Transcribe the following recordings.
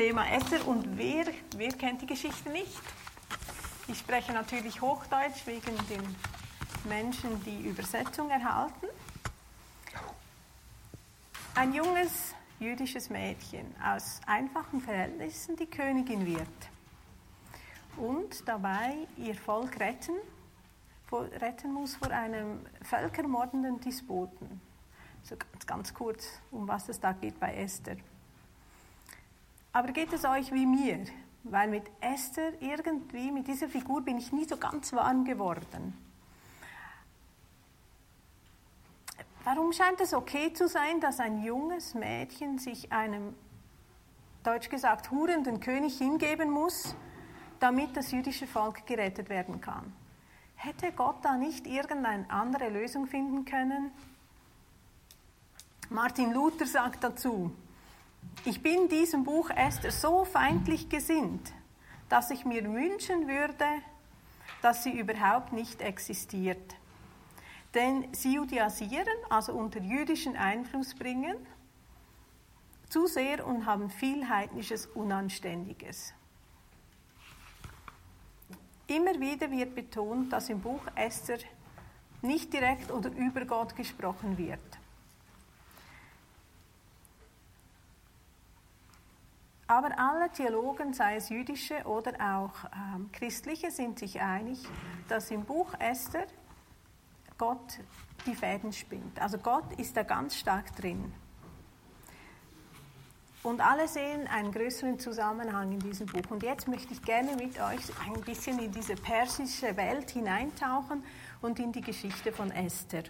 Thema Esther und wer, wer kennt die Geschichte nicht? Ich spreche natürlich Hochdeutsch wegen den Menschen, die Übersetzung erhalten. Ein junges jüdisches Mädchen aus einfachen Verhältnissen die Königin wird und dabei ihr Volk retten, retten muss vor einem völkermordenden Despoten. So ganz kurz, um was es da geht bei Esther. Aber geht es euch wie mir? Weil mit Esther irgendwie, mit dieser Figur bin ich nie so ganz warm geworden. Warum scheint es okay zu sein, dass ein junges Mädchen sich einem, deutsch gesagt, hurenden König hingeben muss, damit das jüdische Volk gerettet werden kann? Hätte Gott da nicht irgendeine andere Lösung finden können? Martin Luther sagt dazu, ich bin diesem Buch Esther so feindlich gesinnt, dass ich mir wünschen würde, dass sie überhaupt nicht existiert. Denn sie judiasieren, also unter jüdischen Einfluss bringen, zu sehr und haben viel heidnisches Unanständiges. Immer wieder wird betont, dass im Buch Esther nicht direkt oder über Gott gesprochen wird. Aber alle Theologen, sei es jüdische oder auch ähm, christliche, sind sich einig, dass im Buch Esther Gott die Fäden spinnt. Also Gott ist da ganz stark drin. Und alle sehen einen größeren Zusammenhang in diesem Buch. Und jetzt möchte ich gerne mit euch ein bisschen in diese persische Welt hineintauchen und in die Geschichte von Esther.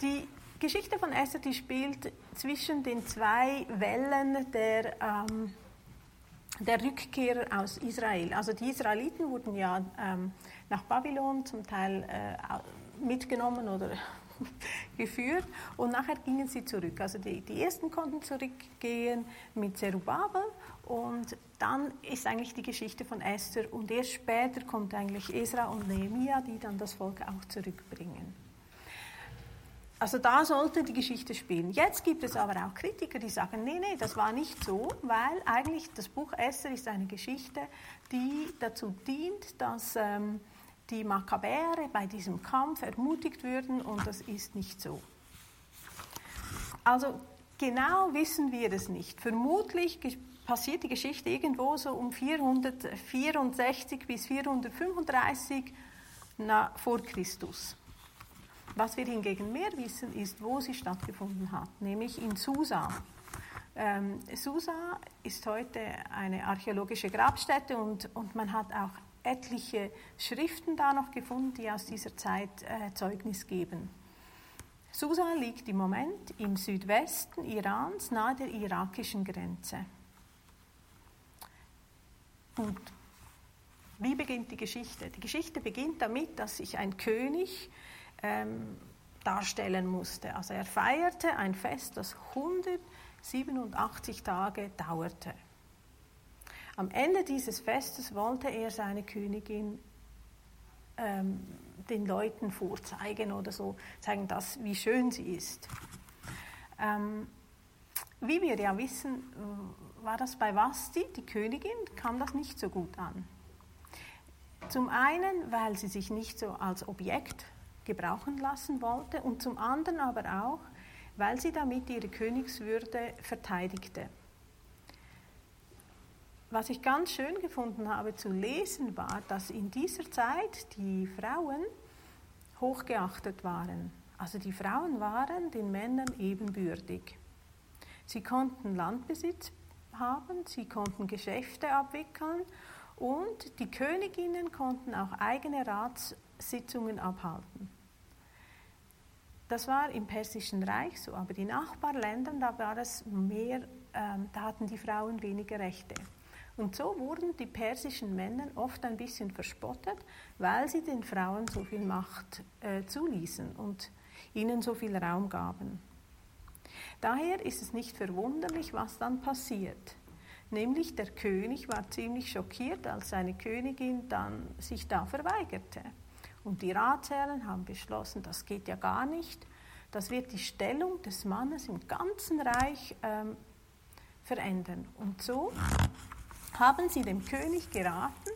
Die Geschichte von Esther, die spielt zwischen den zwei Wellen der, ähm, der Rückkehrer aus Israel. Also die Israeliten wurden ja ähm, nach Babylon zum Teil äh, mitgenommen oder geführt und nachher gingen sie zurück. Also die, die ersten konnten zurückgehen mit Zerubabel und dann ist eigentlich die Geschichte von Esther und erst später kommt eigentlich Esra und Nehemiah, die dann das Volk auch zurückbringen. Also da sollte die Geschichte spielen. Jetzt gibt es aber auch Kritiker, die sagen, nee, nee, das war nicht so, weil eigentlich das Buch Esther ist eine Geschichte, die dazu dient, dass ähm, die Makkabäere bei diesem Kampf ermutigt würden und das ist nicht so. Also genau wissen wir es nicht. Vermutlich passiert die Geschichte irgendwo so um 464 bis 435 vor Christus. Was wir hingegen mehr wissen, ist, wo sie stattgefunden hat, nämlich in Susa. Ähm, Susa ist heute eine archäologische Grabstätte und, und man hat auch etliche Schriften da noch gefunden, die aus dieser Zeit äh, Zeugnis geben. Susa liegt im Moment im Südwesten Irans, nahe der irakischen Grenze. Und wie beginnt die Geschichte? Die Geschichte beginnt damit, dass sich ein König ähm, darstellen musste. Also er feierte ein Fest, das 187 Tage dauerte. Am Ende dieses Festes wollte er seine Königin ähm, den Leuten vorzeigen oder so, zeigen, dass, wie schön sie ist. Ähm, wie wir ja wissen, war das bei Vasti, die Königin, kam das nicht so gut an. Zum einen, weil sie sich nicht so als Objekt gebrauchen lassen wollte und zum anderen aber auch, weil sie damit ihre Königswürde verteidigte. Was ich ganz schön gefunden habe zu lesen war, dass in dieser Zeit die Frauen hochgeachtet waren. Also die Frauen waren den Männern ebenbürtig. Sie konnten Landbesitz haben, sie konnten Geschäfte abwickeln und die Königinnen konnten auch eigene Ratssitzungen abhalten. Das war im Persischen Reich so, aber die Nachbarländer, da war es mehr, ähm, da hatten die Frauen weniger Rechte. Und so wurden die persischen Männer oft ein bisschen verspottet, weil sie den Frauen so viel Macht äh, zuließen und ihnen so viel Raum gaben. Daher ist es nicht verwunderlich, was dann passiert. Nämlich der König war ziemlich schockiert, als seine Königin dann sich da verweigerte. Und die Ratsherren haben beschlossen, das geht ja gar nicht. das wird die Stellung des Mannes im ganzen Reich ähm, verändern. Und so haben sie dem König geraten,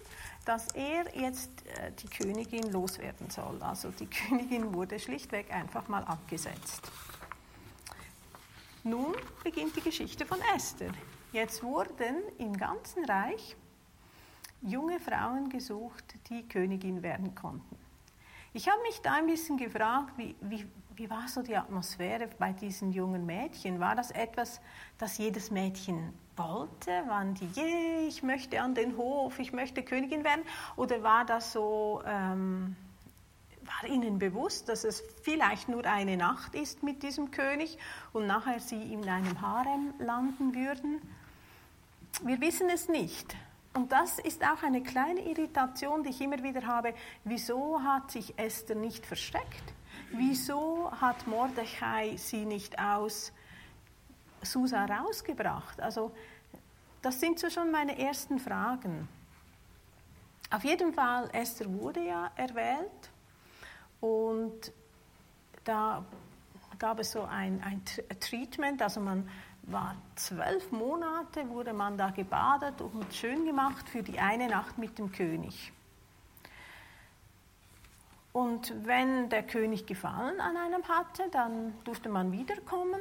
dass er jetzt äh, die Königin loswerden soll. Also die Königin wurde schlichtweg einfach mal abgesetzt. Nun beginnt die Geschichte von Esther. Jetzt wurden im ganzen Reich junge Frauen gesucht, die Königin werden konnten. Ich habe mich da ein bisschen gefragt, wie, wie, wie war so die Atmosphäre bei diesen jungen Mädchen? War das etwas, das jedes Mädchen wollte? Waren die, yeah, ich möchte an den Hof, ich möchte Königin werden? Oder war das so, ähm, war ihnen bewusst, dass es vielleicht nur eine Nacht ist mit diesem König und nachher sie in einem Harem landen würden? Wir wissen es nicht. Und das ist auch eine kleine Irritation, die ich immer wieder habe. Wieso hat sich Esther nicht versteckt? Wieso hat Mordechai sie nicht aus Susa rausgebracht? Also, das sind so schon meine ersten Fragen. Auf jeden Fall, Esther wurde ja erwählt und da gab es so ein, ein Treatment, also man war zwölf Monate, wurde man da gebadet und schön gemacht für die eine Nacht mit dem König. Und wenn der König Gefallen an einem hatte, dann durfte man wiederkommen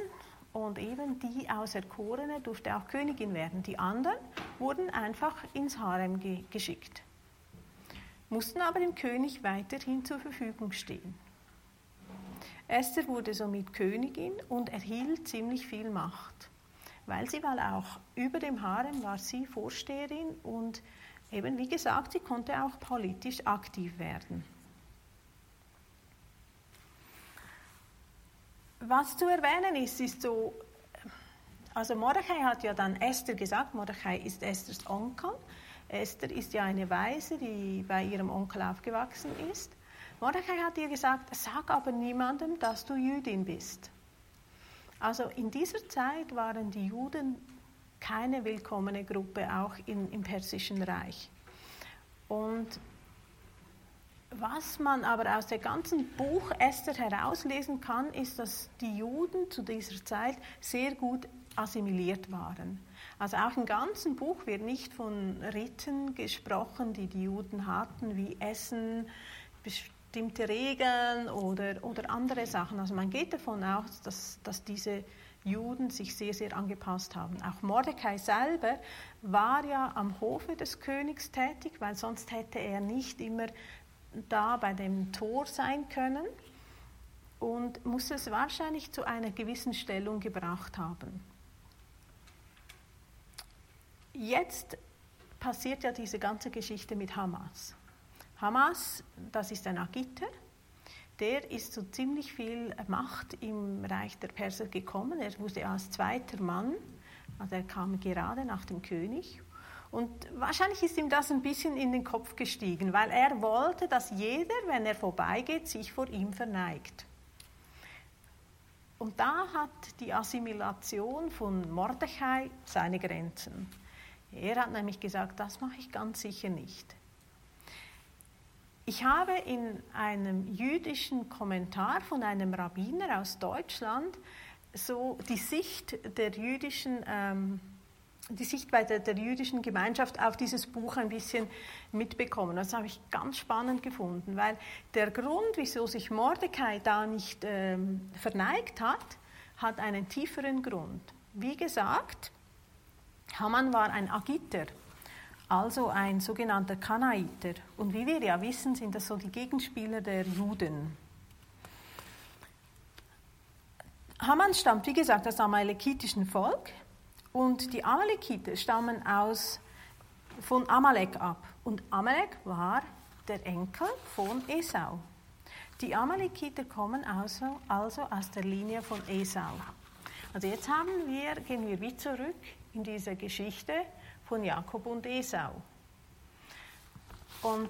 und eben die Auserkorene durfte auch Königin werden. Die anderen wurden einfach ins Harem ge geschickt, mussten aber dem König weiterhin zur Verfügung stehen. Esther wurde somit Königin und erhielt ziemlich viel Macht, weil sie weil auch über dem Harem war sie Vorsteherin und eben wie gesagt, sie konnte auch politisch aktiv werden. Was zu erwähnen ist, ist so, also Mordechai hat ja dann Esther gesagt, Mordechai ist Esthers Onkel. Esther ist ja eine Weise, die bei ihrem Onkel aufgewachsen ist. Mordechai hat ihr gesagt, sag aber niemandem, dass du Jüdin bist. Also in dieser Zeit waren die Juden keine willkommene Gruppe, auch in, im Persischen Reich. Und was man aber aus dem ganzen Buch Esther herauslesen kann, ist, dass die Juden zu dieser Zeit sehr gut assimiliert waren. Also auch im ganzen Buch wird nicht von Riten gesprochen, die die Juden hatten, wie Essen, bestimmte Regeln oder, oder andere Sachen. Also man geht davon aus, dass, dass diese Juden sich sehr, sehr angepasst haben. Auch Mordecai selber war ja am Hofe des Königs tätig, weil sonst hätte er nicht immer da bei dem Tor sein können und muss es wahrscheinlich zu einer gewissen Stellung gebracht haben. Jetzt passiert ja diese ganze Geschichte mit Hamas. Hamas, das ist ein Agiter, der ist zu ziemlich viel Macht im Reich der Perser gekommen. Er wurde als zweiter Mann, also er kam gerade nach dem König. Und wahrscheinlich ist ihm das ein bisschen in den Kopf gestiegen, weil er wollte, dass jeder, wenn er vorbeigeht, sich vor ihm verneigt. Und da hat die Assimilation von Mordechai seine Grenzen. Er hat nämlich gesagt, das mache ich ganz sicher nicht. Ich habe in einem jüdischen Kommentar von einem Rabbiner aus Deutschland so die Sicht der jüdischen, ähm, die Sichtweise der jüdischen Gemeinschaft auf dieses Buch ein bisschen mitbekommen. Das habe ich ganz spannend gefunden, weil der Grund, wieso sich Mordecai da nicht ähm, verneigt hat, hat einen tieferen Grund. Wie gesagt, Haman war ein Agiter also ein sogenannter Kanaiter. Und wie wir ja wissen, sind das so die Gegenspieler der Juden. Haman stammt, wie gesagt, aus dem amalekitischen Volk und die Amalekiter stammen aus, von Amalek ab. Und Amalek war der Enkel von Esau. Die Amalekiter kommen also, also aus der Linie von Esau. Also jetzt haben wir, gehen wir wie zurück in diese Geschichte von Jakob und Esau. Und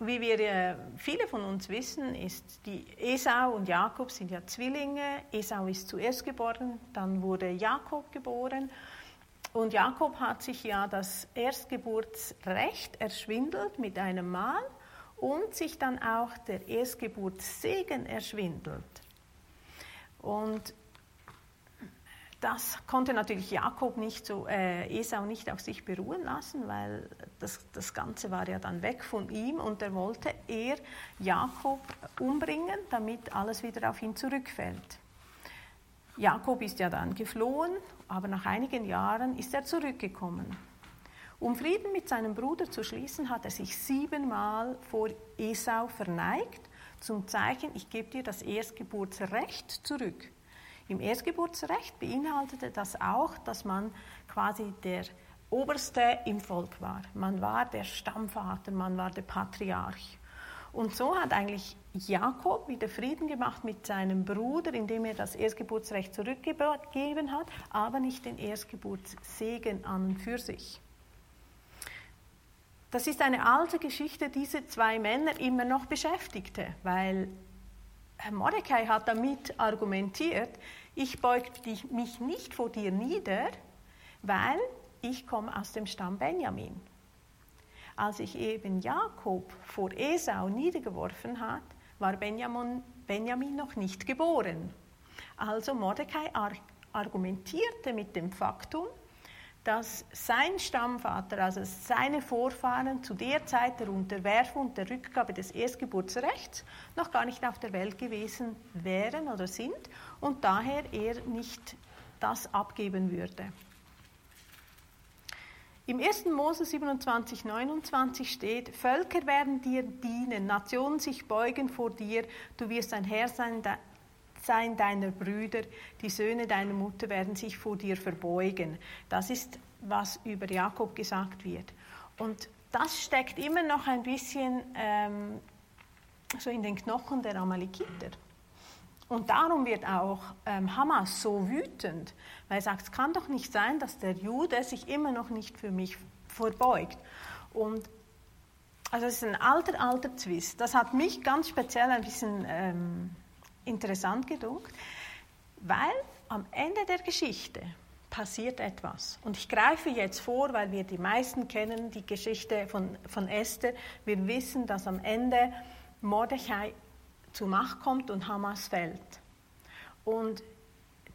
wie wir viele von uns wissen, ist die Esau und Jakob sind ja Zwillinge. Esau ist zuerst geboren, dann wurde Jakob geboren. Und Jakob hat sich ja das Erstgeburtsrecht erschwindelt mit einem Mal und sich dann auch der Erstgeburtssegen erschwindelt. Und das konnte natürlich Jakob nicht so, äh, Esau nicht auf sich beruhen lassen, weil das, das Ganze war ja dann weg von ihm und er wollte er Jakob umbringen, damit alles wieder auf ihn zurückfällt. Jakob ist ja dann geflohen, aber nach einigen Jahren ist er zurückgekommen. Um Frieden mit seinem Bruder zu schließen, hat er sich siebenmal vor Esau verneigt, zum Zeichen, ich gebe dir das Erstgeburtsrecht zurück. Im Erstgeburtsrecht beinhaltete das auch, dass man quasi der Oberste im Volk war. Man war der Stammvater, man war der Patriarch. Und so hat eigentlich Jakob wieder Frieden gemacht mit seinem Bruder, indem er das Erstgeburtsrecht zurückgegeben hat, aber nicht den Erstgeburtssegen an und für sich. Das ist eine alte Geschichte, diese zwei Männer immer noch beschäftigte, weil Mordecai hat damit argumentiert, ich beug mich nicht vor dir nieder, weil ich komme aus dem Stamm Benjamin. Als ich eben Jakob vor Esau niedergeworfen hat, war Benjamin, Benjamin noch nicht geboren. Also Mordecai argumentierte mit dem Faktum, dass sein Stammvater, also seine Vorfahren zu der Zeit der Unterwerfung und der Rückgabe des Erstgeburtsrechts noch gar nicht auf der Welt gewesen wären oder sind und daher er nicht das abgeben würde. Im 1. Mose 27, 29 steht, Völker werden dir dienen, Nationen sich beugen vor dir, du wirst ein Herr sein, sein deiner Brüder, die Söhne deiner Mutter werden sich vor dir verbeugen. Das ist, was über Jakob gesagt wird. Und das steckt immer noch ein bisschen ähm, so in den Knochen der Amalekiter. Und darum wird auch ähm, Hamas so wütend, weil er sagt, es kann doch nicht sein, dass der Jude sich immer noch nicht für mich verbeugt. Und also es ist ein alter, alter Zwist. Das hat mich ganz speziell ein bisschen ähm, interessant gedunkt, weil am Ende der Geschichte passiert etwas. Und ich greife jetzt vor, weil wir die meisten kennen, die Geschichte von, von Esther. Wir wissen, dass am Ende Mordechai zur Macht kommt und Hamas fällt. Und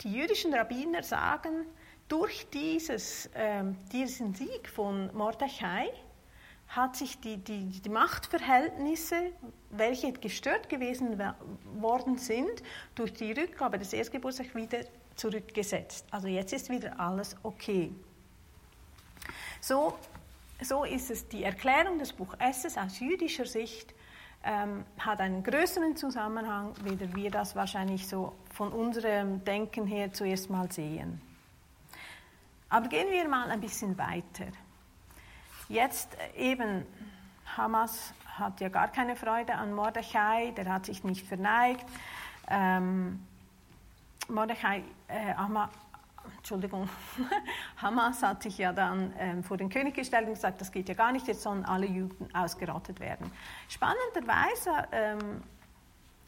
die jüdischen Rabbiner sagen, durch dieses, äh, diesen Sieg von Mordechai hat sich die, die, die Machtverhältnisse, welche gestört gewesen worden sind, durch die Rückgabe des Erstgeburtsrechts wieder zurückgesetzt. Also jetzt ist wieder alles okay. So, so ist es die Erklärung des Buch Esses aus jüdischer Sicht ähm, hat einen größeren Zusammenhang, wie wir das wahrscheinlich so von unserem Denken her zuerst mal sehen. Aber gehen wir mal ein bisschen weiter. Jetzt eben, Hamas hat ja gar keine Freude an Mordechai, der hat sich nicht verneigt. Ähm, Mordechai, äh, Entschuldigung, Hamas hat sich ja dann ähm, vor den König gestellt und gesagt, das geht ja gar nicht, jetzt sollen alle Juden ausgerottet werden. Spannenderweise ähm,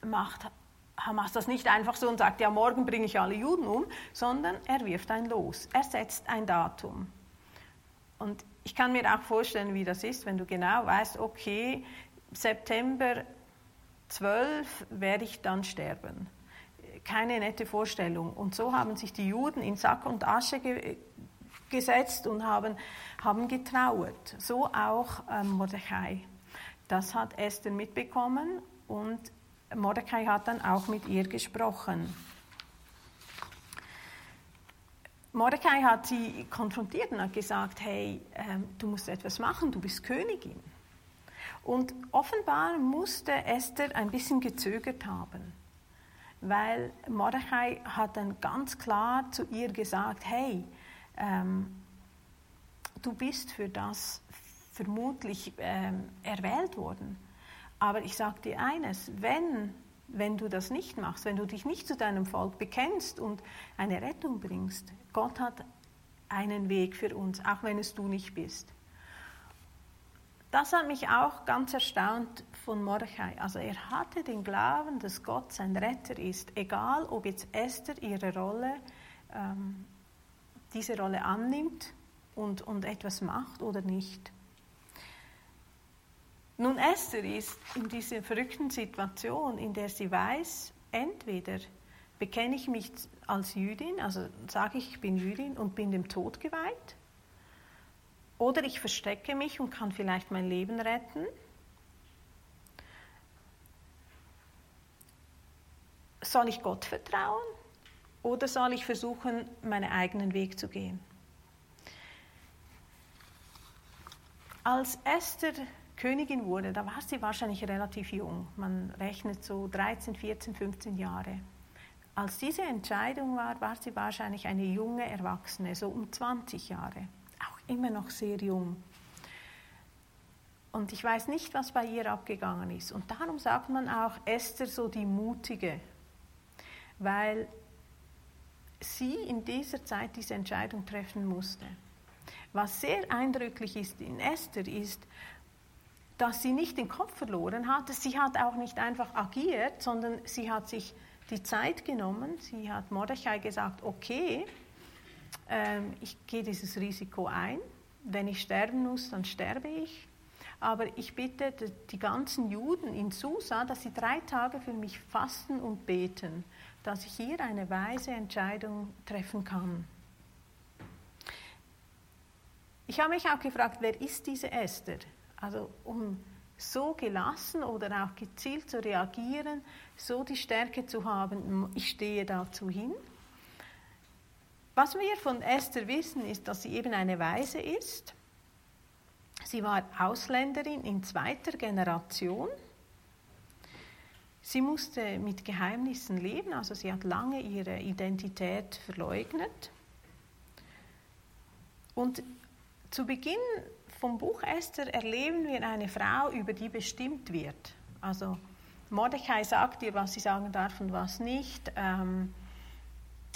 macht Hamas das nicht einfach so und sagt, ja, morgen bringe ich alle Juden um, sondern er wirft ein Los, er setzt ein Datum. Und ich kann mir auch vorstellen, wie das ist, wenn du genau weißt, okay, September 12 werde ich dann sterben keine nette Vorstellung. Und so haben sich die Juden in Sack und Asche ge gesetzt und haben, haben getrauert. So auch ähm, Mordechai. Das hat Esther mitbekommen und Mordechai hat dann auch mit ihr gesprochen. Mordecai hat sie konfrontiert und hat gesagt, hey, ähm, du musst etwas machen, du bist Königin. Und offenbar musste Esther ein bisschen gezögert haben weil Mordechai hat dann ganz klar zu ihr gesagt, hey, ähm, du bist für das vermutlich ähm, erwählt worden. Aber ich sage dir eines, wenn, wenn du das nicht machst, wenn du dich nicht zu deinem Volk bekennst und eine Rettung bringst, Gott hat einen Weg für uns, auch wenn es du nicht bist. Das hat mich auch ganz erstaunt von Mordechai. Also er hatte den Glauben, dass Gott sein Retter ist, egal ob jetzt Esther ihre Rolle, ähm, diese Rolle annimmt und, und etwas macht oder nicht. Nun, Esther ist in dieser verrückten Situation, in der sie weiß, entweder bekenne ich mich als Jüdin, also sage ich, ich bin Jüdin und bin dem Tod geweiht. Oder ich verstecke mich und kann vielleicht mein Leben retten. Soll ich Gott vertrauen oder soll ich versuchen, meinen eigenen Weg zu gehen? Als Esther Königin wurde, da war sie wahrscheinlich relativ jung. Man rechnet so 13, 14, 15 Jahre. Als diese Entscheidung war, war sie wahrscheinlich eine junge Erwachsene, so um 20 Jahre. Auch immer noch sehr jung. Und ich weiß nicht, was bei ihr abgegangen ist. Und darum sagt man auch Esther so die Mutige, weil sie in dieser Zeit diese Entscheidung treffen musste. Was sehr eindrücklich ist in Esther ist, dass sie nicht den Kopf verloren hat. Sie hat auch nicht einfach agiert, sondern sie hat sich die Zeit genommen. Sie hat Mordechai gesagt, okay, ähm, ich gehe dieses Risiko ein. Wenn ich sterben muss, dann sterbe ich. Aber ich bitte die ganzen Juden in Susa, dass sie drei Tage für mich fasten und beten, dass ich hier eine weise Entscheidung treffen kann. Ich habe mich auch gefragt, wer ist diese Esther? Also um so gelassen oder auch gezielt zu reagieren, so die Stärke zu haben, ich stehe dazu hin. Was wir von Esther wissen, ist, dass sie eben eine Weise ist. Sie war Ausländerin in zweiter Generation. Sie musste mit Geheimnissen leben, also sie hat lange ihre Identität verleugnet. Und zu Beginn vom Buch Esther erleben wir eine Frau, über die bestimmt wird. Also Mordechai sagt ihr, was sie sagen darf und was nicht. Ähm,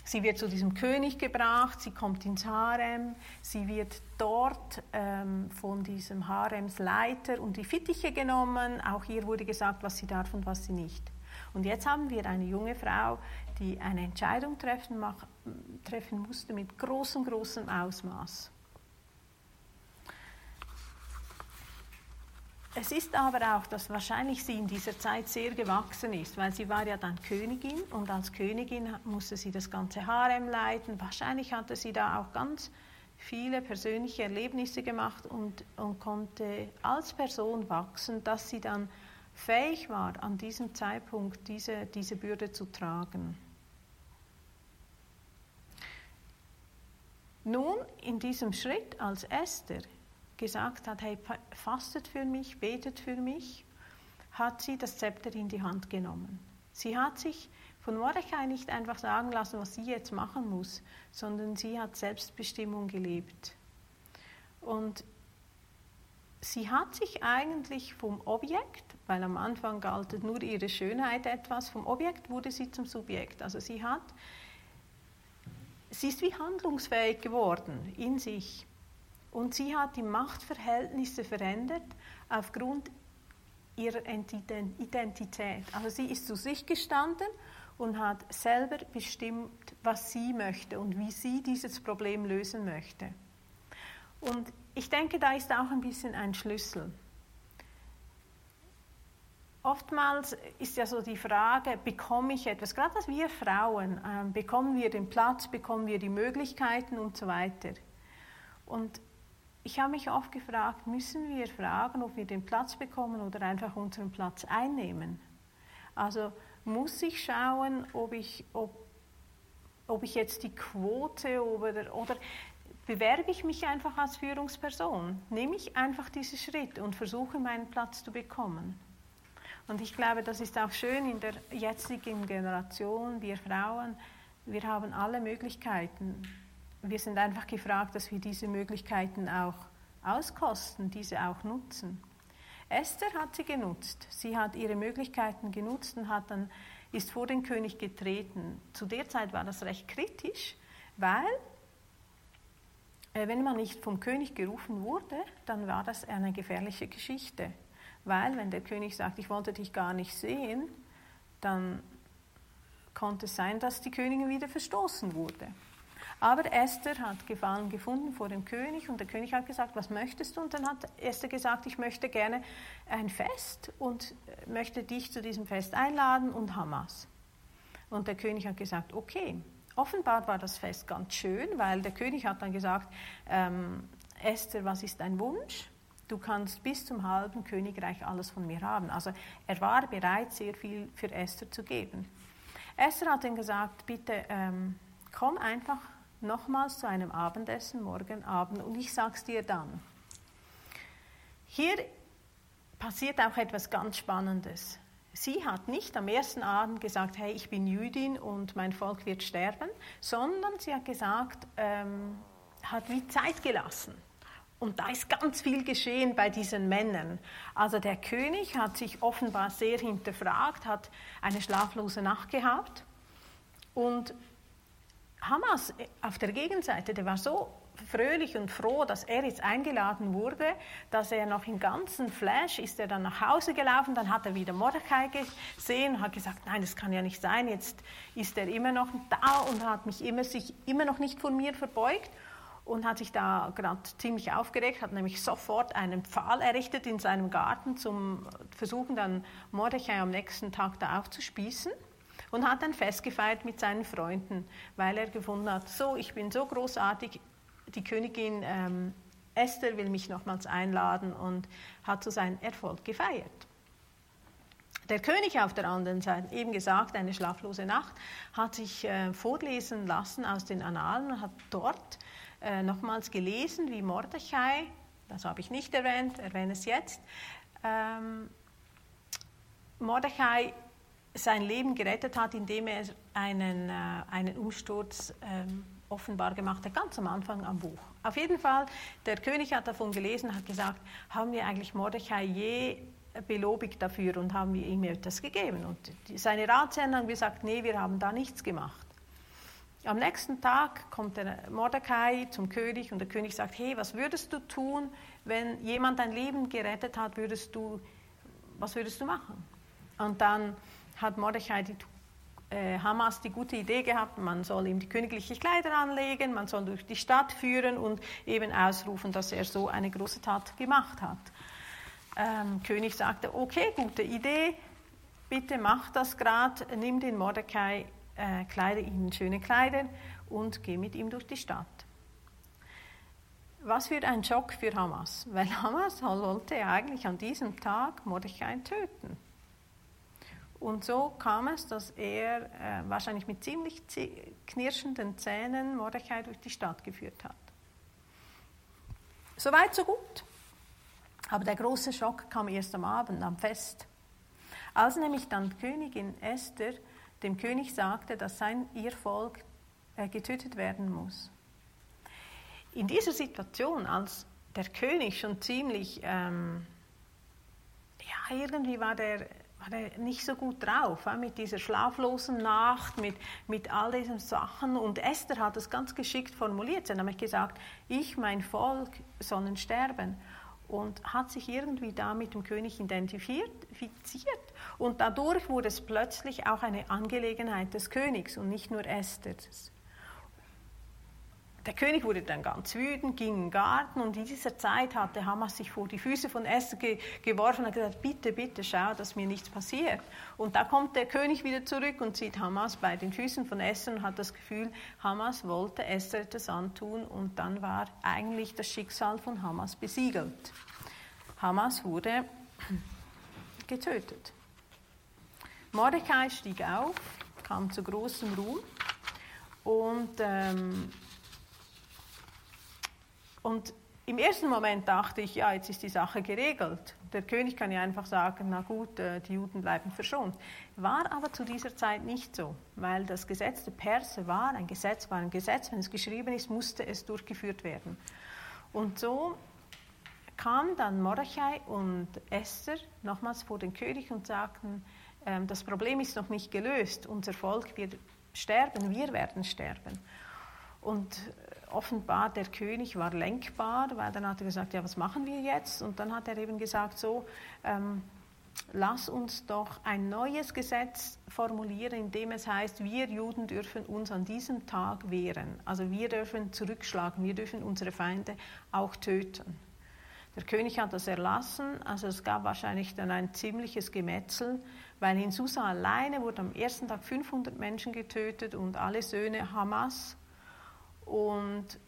sie wird zu diesem König gebracht, sie kommt ins Harem, sie wird dort ähm, von diesem Haremsleiter und die Fittiche genommen. Auch ihr wurde gesagt, was sie darf und was sie nicht. Und jetzt haben wir eine junge Frau, die eine Entscheidung treffen, treffen musste mit großem, großem Ausmaß. Es ist aber auch, dass wahrscheinlich sie in dieser Zeit sehr gewachsen ist, weil sie war ja dann Königin und als Königin musste sie das ganze Harem leiten. Wahrscheinlich hatte sie da auch ganz viele persönliche Erlebnisse gemacht und, und konnte als Person wachsen, dass sie dann fähig war, an diesem Zeitpunkt diese, diese Bürde zu tragen. Nun, in diesem Schritt als Esther gesagt hat, hey, fastet für mich, betet für mich, hat sie das Zepter in die Hand genommen. Sie hat sich von Mordechai nicht einfach sagen lassen, was sie jetzt machen muss, sondern sie hat Selbstbestimmung gelebt. Und sie hat sich eigentlich vom Objekt, weil am Anfang galt nur ihre Schönheit etwas, vom Objekt wurde sie zum Subjekt. Also sie hat, sie ist wie handlungsfähig geworden in sich. Und sie hat die Machtverhältnisse verändert aufgrund ihrer Identität. Also sie ist zu sich gestanden und hat selber bestimmt, was sie möchte und wie sie dieses Problem lösen möchte. Und ich denke, da ist auch ein bisschen ein Schlüssel. Oftmals ist ja so die Frage, bekomme ich etwas, gerade als wir Frauen, äh, bekommen wir den Platz, bekommen wir die Möglichkeiten und so weiter. Und ich habe mich oft gefragt, müssen wir fragen, ob wir den Platz bekommen oder einfach unseren Platz einnehmen? Also muss ich schauen, ob ich, ob, ob ich jetzt die Quote oder, oder bewerbe ich mich einfach als Führungsperson? Nehme ich einfach diesen Schritt und versuche meinen Platz zu bekommen? Und ich glaube, das ist auch schön in der jetzigen Generation, wir Frauen, wir haben alle Möglichkeiten wir sind einfach gefragt, dass wir diese Möglichkeiten auch auskosten, diese auch nutzen. Esther hat sie genutzt. Sie hat ihre Möglichkeiten genutzt und hat dann, ist vor den König getreten. Zu der Zeit war das recht kritisch, weil äh, wenn man nicht vom König gerufen wurde, dann war das eine gefährliche Geschichte. Weil wenn der König sagt, ich wollte dich gar nicht sehen, dann konnte es sein, dass die Königin wieder verstoßen wurde. Aber Esther hat Gefallen gefunden vor dem König und der König hat gesagt, was möchtest du? Und dann hat Esther gesagt, ich möchte gerne ein Fest und möchte dich zu diesem Fest einladen und Hamas. Und der König hat gesagt, okay. Offenbar war das Fest ganz schön, weil der König hat dann gesagt, ähm, Esther, was ist dein Wunsch? Du kannst bis zum halben Königreich alles von mir haben. Also er war bereit, sehr viel für Esther zu geben. Esther hat dann gesagt, bitte ähm, komm einfach nochmals zu einem Abendessen morgen Abend und ich sag's dir dann. Hier passiert auch etwas ganz Spannendes. Sie hat nicht am ersten Abend gesagt, hey, ich bin Jüdin und mein Volk wird sterben, sondern sie hat gesagt, ähm, hat wie Zeit gelassen. Und da ist ganz viel geschehen bei diesen Männern. Also der König hat sich offenbar sehr hinterfragt, hat eine schlaflose Nacht gehabt. Und Hamas auf der Gegenseite, der war so fröhlich und froh, dass er jetzt eingeladen wurde, dass er noch im ganzen Flash ist er dann nach Hause gelaufen, dann hat er wieder Mordechai gesehen und hat gesagt, nein, das kann ja nicht sein, jetzt ist er immer noch da und hat mich immer, sich immer noch nicht von mir verbeugt und hat sich da gerade ziemlich aufgeregt, hat nämlich sofort einen Pfahl errichtet in seinem Garten zum Versuchen dann Mordechai am nächsten Tag da aufzuspießen und hat dann Fest gefeiert mit seinen Freunden, weil er gefunden hat, so, ich bin so großartig, die Königin ähm, Esther will mich nochmals einladen und hat so seinen Erfolg gefeiert. Der König auf der anderen Seite, eben gesagt, eine schlaflose Nacht, hat sich äh, vorlesen lassen aus den Annalen und hat dort äh, nochmals gelesen, wie Mordechai, das habe ich nicht erwähnt, erwähne es jetzt, ähm, Mordechai sein Leben gerettet hat, indem er einen, äh, einen Umsturz ähm, offenbar gemacht hat, ganz am Anfang am Buch. Auf jeden Fall, der König hat davon gelesen, hat gesagt, haben wir eigentlich Mordechai je belobigt dafür und haben wir ihm etwas gegeben? Und seine Ratsherren haben gesagt, nee, wir haben da nichts gemacht. Am nächsten Tag kommt der Mordecai zum König und der König sagt, hey, was würdest du tun, wenn jemand dein Leben gerettet hat, würdest du, was würdest du machen? Und dann hat Mordechai die äh, Hamas die gute Idee gehabt, man soll ihm die königlichen Kleider anlegen, man soll durch die Stadt führen und eben ausrufen, dass er so eine große Tat gemacht hat. Ähm, König sagte, okay, gute Idee, bitte mach das gerade, nimm den Mordecai, äh, kleide ihn schöne Kleider und geh mit ihm durch die Stadt. Was für ein Schock für Hamas, weil Hamas wollte eigentlich an diesem Tag Mordechai töten. Und so kam es, dass er äh, wahrscheinlich mit ziemlich knirschenden Zähnen Mordechai durch die Stadt geführt hat. Soweit, so gut. Aber der große Schock kam erst am Abend, am Fest. Als nämlich dann Königin Esther dem König sagte, dass sein ihr Volk äh, getötet werden muss. In dieser Situation, als der König schon ziemlich, ähm, ja, irgendwie war der war er nicht so gut drauf, mit dieser schlaflosen Nacht, mit, mit all diesen Sachen. Und Esther hat es ganz geschickt formuliert. Sie hat nämlich gesagt, ich, mein Volk, sollen sterben. Und hat sich irgendwie da mit dem König identifiziert. Und dadurch wurde es plötzlich auch eine Angelegenheit des Königs und nicht nur Esthers. Der König wurde dann ganz wütend, ging in den Garten und in dieser Zeit hatte Hamas sich vor die Füße von Esther ge geworfen und gesagt, bitte, bitte schau, dass mir nichts passiert. Und da kommt der König wieder zurück und sieht Hamas bei den Füßen von Esther und hat das Gefühl, Hamas wollte Esther etwas antun und dann war eigentlich das Schicksal von Hamas besiegelt. Hamas wurde getötet. Mordecai stieg auf, kam zu großem Ruhm und ähm, und im ersten Moment dachte ich, ja, jetzt ist die Sache geregelt. Der König kann ja einfach sagen, na gut, äh, die Juden bleiben verschont. War aber zu dieser Zeit nicht so, weil das Gesetz der Perser war, ein Gesetz war ein Gesetz, wenn es geschrieben ist, musste es durchgeführt werden. Und so kamen dann Mordechai und Esther nochmals vor den König und sagten, ähm, das Problem ist noch nicht gelöst, unser Volk wird sterben, wir werden sterben. Und offenbar der König war lenkbar, weil dann hat er gesagt, ja, was machen wir jetzt? Und dann hat er eben gesagt, so, ähm, lass uns doch ein neues Gesetz formulieren, in dem es heißt, wir Juden dürfen uns an diesem Tag wehren. Also wir dürfen zurückschlagen, wir dürfen unsere Feinde auch töten. Der König hat das erlassen, also es gab wahrscheinlich dann ein ziemliches Gemetzel, weil in Susa alleine wurden am ersten Tag 500 Menschen getötet und alle Söhne Hamas. Und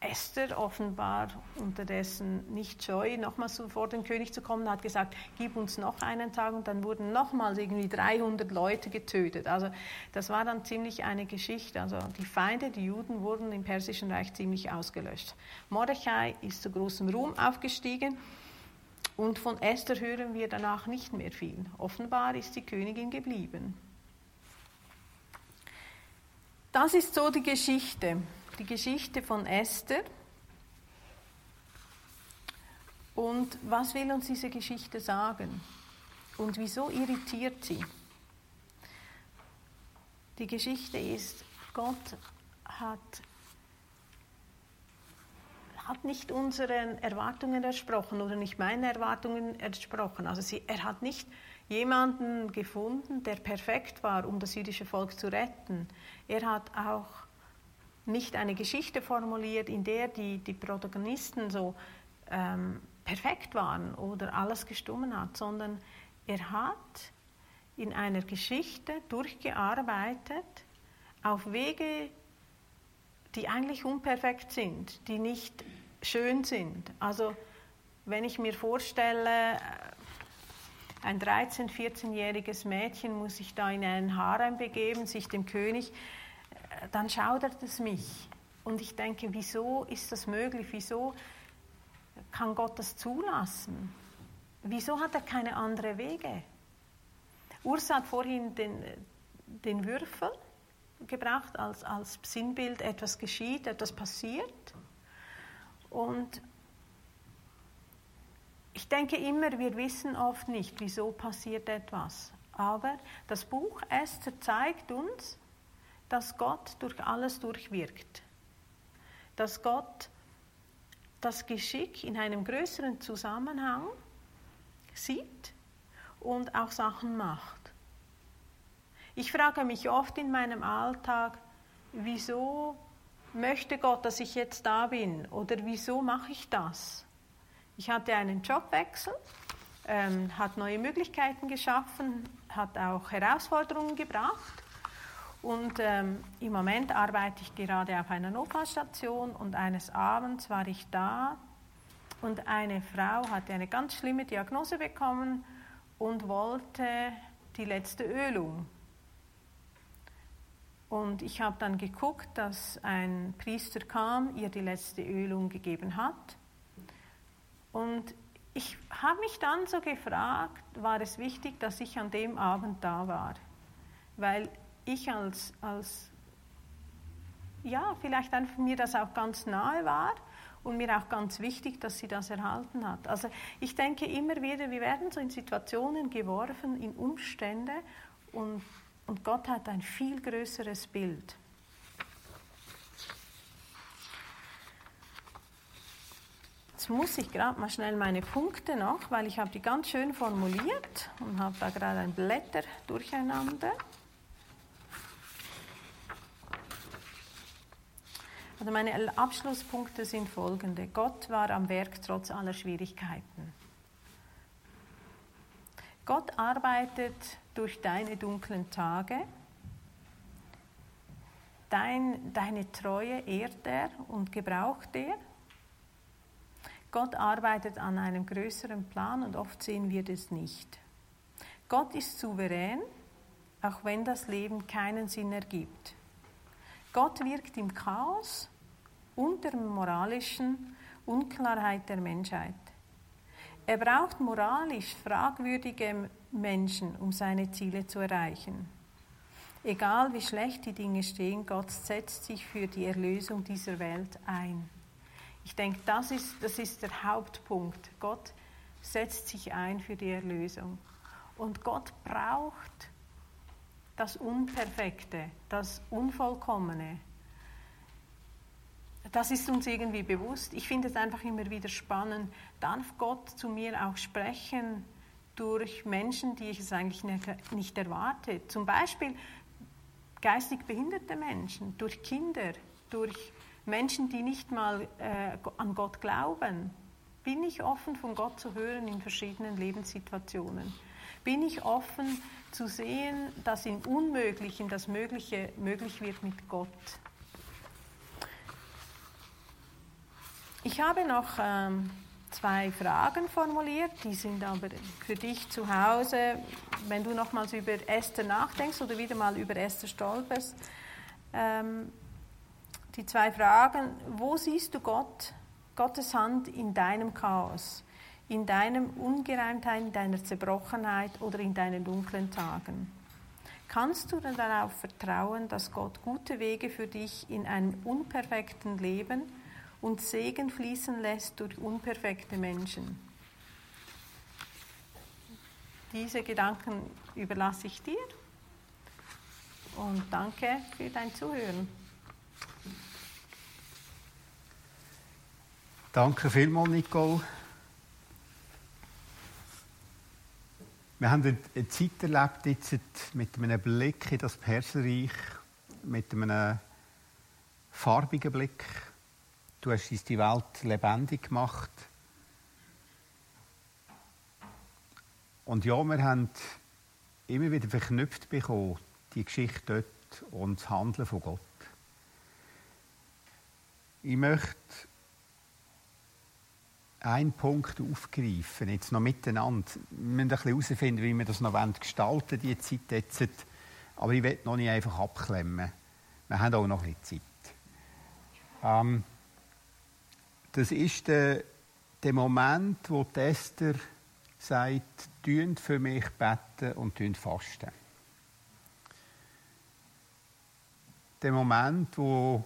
Esther offenbar unterdessen nicht scheu, nochmals vor den König zu kommen, hat gesagt, gib uns noch einen Tag und dann wurden nochmals irgendwie 300 Leute getötet. Also das war dann ziemlich eine Geschichte. Also die Feinde, die Juden wurden im Persischen Reich ziemlich ausgelöscht. Mordechai ist zu großem Ruhm aufgestiegen und von Esther hören wir danach nicht mehr viel. Offenbar ist die Königin geblieben. Das ist so die Geschichte die Geschichte von Esther. Und was will uns diese Geschichte sagen? Und wieso irritiert sie? Die Geschichte ist, Gott hat, hat nicht unseren Erwartungen entsprochen oder nicht meinen Erwartungen entsprochen. Also sie, er hat nicht jemanden gefunden, der perfekt war, um das jüdische Volk zu retten. Er hat auch nicht eine Geschichte formuliert, in der die, die Protagonisten so ähm, perfekt waren oder alles gestummen hat, sondern er hat in einer Geschichte durchgearbeitet auf Wege, die eigentlich unperfekt sind, die nicht schön sind. Also wenn ich mir vorstelle, ein 13-, 14-jähriges Mädchen muss sich da in einen Harem begeben, sich dem König dann schaudert es mich. Und ich denke, wieso ist das möglich? Wieso kann Gott das zulassen? Wieso hat er keine anderen Wege? Urs hat vorhin den, den Würfel gebracht als, als Sinnbild, etwas geschieht, etwas passiert. Und ich denke immer, wir wissen oft nicht, wieso passiert etwas. Aber das Buch Esther zeigt uns, dass Gott durch alles durchwirkt. Dass Gott das Geschick in einem größeren Zusammenhang sieht und auch Sachen macht. Ich frage mich oft in meinem Alltag, wieso möchte Gott, dass ich jetzt da bin oder wieso mache ich das? Ich hatte einen Jobwechsel, ähm, hat neue Möglichkeiten geschaffen, hat auch Herausforderungen gebracht und ähm, im Moment arbeite ich gerade auf einer Notfallstation und eines Abends war ich da und eine Frau hatte eine ganz schlimme Diagnose bekommen und wollte die letzte Ölung. Und ich habe dann geguckt, dass ein Priester kam, ihr die letzte Ölung gegeben hat. Und ich habe mich dann so gefragt, war es wichtig, dass ich an dem Abend da war? Weil ich als, als ja, vielleicht einfach mir das auch ganz nahe war und mir auch ganz wichtig, dass sie das erhalten hat. Also ich denke immer wieder, wir werden so in Situationen geworfen, in Umstände und, und Gott hat ein viel größeres Bild. Jetzt muss ich gerade mal schnell meine Punkte noch, weil ich habe die ganz schön formuliert und habe da gerade ein Blätter durcheinander. Also meine Abschlusspunkte sind folgende. Gott war am Werk trotz aller Schwierigkeiten. Gott arbeitet durch deine dunklen Tage. Dein, deine Treue ehrt er und gebraucht er. Gott arbeitet an einem größeren Plan und oft sehen wir das nicht. Gott ist souverän, auch wenn das Leben keinen Sinn ergibt. Gott wirkt im Chaos und der moralischen Unklarheit der Menschheit. Er braucht moralisch fragwürdige Menschen, um seine Ziele zu erreichen. Egal wie schlecht die Dinge stehen, Gott setzt sich für die Erlösung dieser Welt ein. Ich denke, das ist, das ist der Hauptpunkt. Gott setzt sich ein für die Erlösung. Und Gott braucht das Unperfekte, das Unvollkommene. Das ist uns irgendwie bewusst. Ich finde es einfach immer wieder spannend. Darf Gott zu mir auch sprechen durch Menschen, die ich es eigentlich nicht erwarte? Zum Beispiel geistig behinderte Menschen, durch Kinder, durch Menschen, die nicht mal äh, an Gott glauben. Bin ich offen, von Gott zu hören in verschiedenen Lebenssituationen? Bin ich offen zu sehen, dass im Unmöglichen das Mögliche möglich wird mit Gott? Ich habe noch ähm, zwei Fragen formuliert, die sind aber für dich zu Hause, wenn du nochmals über Esther nachdenkst oder wieder mal über Esther stolperst. Ähm, die zwei Fragen, wo siehst du Gott, Gottes Hand in deinem Chaos, in deinem Ungereimtheit, in deiner Zerbrochenheit oder in deinen dunklen Tagen? Kannst du denn darauf vertrauen, dass Gott gute Wege für dich in einem unperfekten Leben und Segen fließen lässt durch unperfekte Menschen. Diese Gedanken überlasse ich dir und danke für dein Zuhören. Danke vielmals, Nicole. Wir haben eine Zeit erlebt jetzt mit einem Blick in das Perserreich, mit einem farbigen Blick Du hast uns die Welt lebendig gemacht. Und ja, wir haben immer wieder verknüpft bekommen, die Geschichte dort und das Handeln von Gott. Ich möchte einen Punkt aufgreifen, jetzt noch miteinander. Wir müssen ein bisschen herausfinden, wie wir das noch gestalten die Zeit jetzt. Aber ich will noch nicht einfach abklemmen. Wir haben auch noch ein bisschen Zeit. Ähm, das ist der, der Moment, wo Esther sagt, tünt für mich beten und tünt fasten. Der Moment, wo,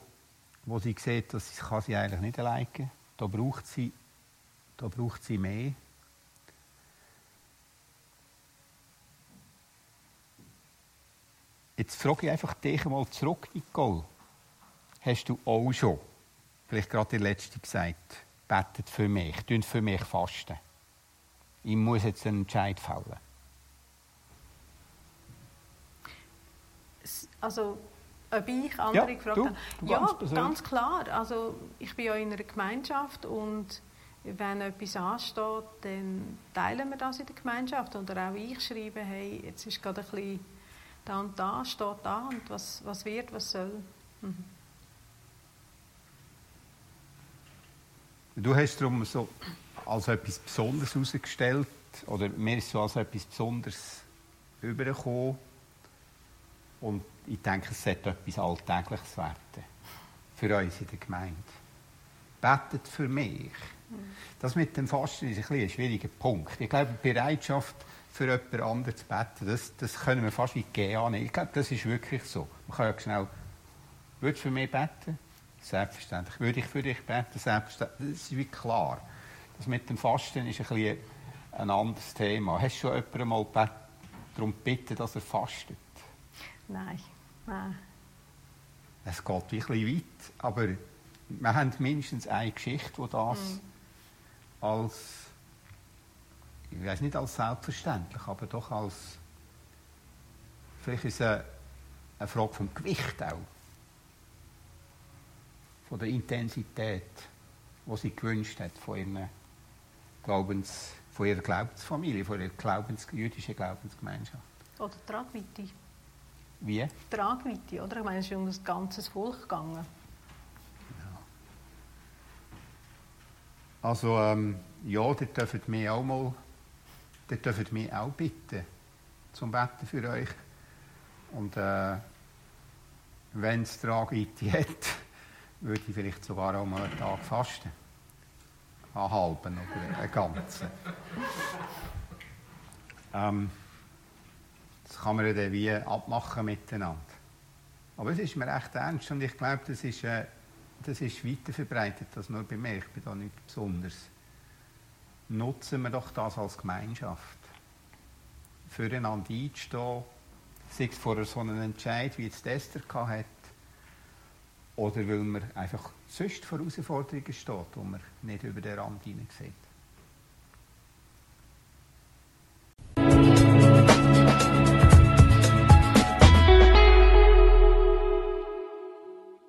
wo sie sieht, dass sie, kann sie eigentlich nicht alleine da braucht sie, da braucht sie mehr. Jetzt frage ich einfach dich mal zurück, Nicole. Hast du auch schon vielleicht gerade der Letzte gesagt, betet für mich, tun für mich fasten. Ich muss jetzt einen Entscheid fällen. Also, ob ich andere ja, gefragt habe? Ja, ganz klar. Also, ich bin ja in einer Gemeinschaft und wenn etwas ansteht, dann teilen wir das in der Gemeinschaft. Oder auch ich schreibe, hey, jetzt ist gerade ein bisschen da und da, steht da und was, was wird, was soll. Mhm. Du hast darum so als etwas Besonderes herausgestellt, oder mir ist so als etwas Besonderes übergekommen. Und ich denke, es sollte etwas Alltägliches werden. Für uns in der Gemeinde. Betet für mich. Das mit dem Fasten ist ein, ein schwieriger Punkt. Ich glaube, die Bereitschaft, für jemand anderen zu beten, das, das können wir fast wie gehen. Ich glaube, das ist wirklich so. Man kann ja schnell, würdest du für mich beten? Selbstverständlich. Würde ich für dich beten? Selbstverständlich. Das ist wie klar. Das mit dem Fasten ist ein, bisschen ein anderes Thema. Hast du schon jemanden mal darum gebeten, dass er fastet? Nein. Nein. Es geht wirklich weit, aber wir haben mindestens eine Geschichte, die das mhm. Als, ich weiß nicht als selbstverständlich, aber doch als, vielleicht ist es eine, eine Frage vom Gewicht auch von der Intensität, die sie gewünscht hat von, ihren Glaubens, von ihrer Glaubensfamilie, von ihrer Glaubens, jüdischen Glaubensgemeinschaft. Oder Tragweite. Wie? Tragweite, oder? Ich meine, es ist um das ganze Volk gegangen. Also, ähm, ja, ihr dürft mich auch mal, ihr dürft mich auch bitten, zum Betten für euch. Und äh, wenn es Tragweite hat, würde ich vielleicht sogar auch mal einen Tag fasten. Einen halben oder einen ganzen. ähm, das kann man dann wie abmachen miteinander. Aber es ist mir recht ernst und ich glaube, das ist, äh, das ist weiter verbreitet als nur bei mir. Ich bin da nicht besonders. Nutzen wir doch das als Gemeinschaft. Füreinander einzustehen, sei es vor so einem Entscheid, wie es Esther hatte, oder weil man einfach sonst vor Herausforderungen steht, wo man nicht über den Rand hinein sieht.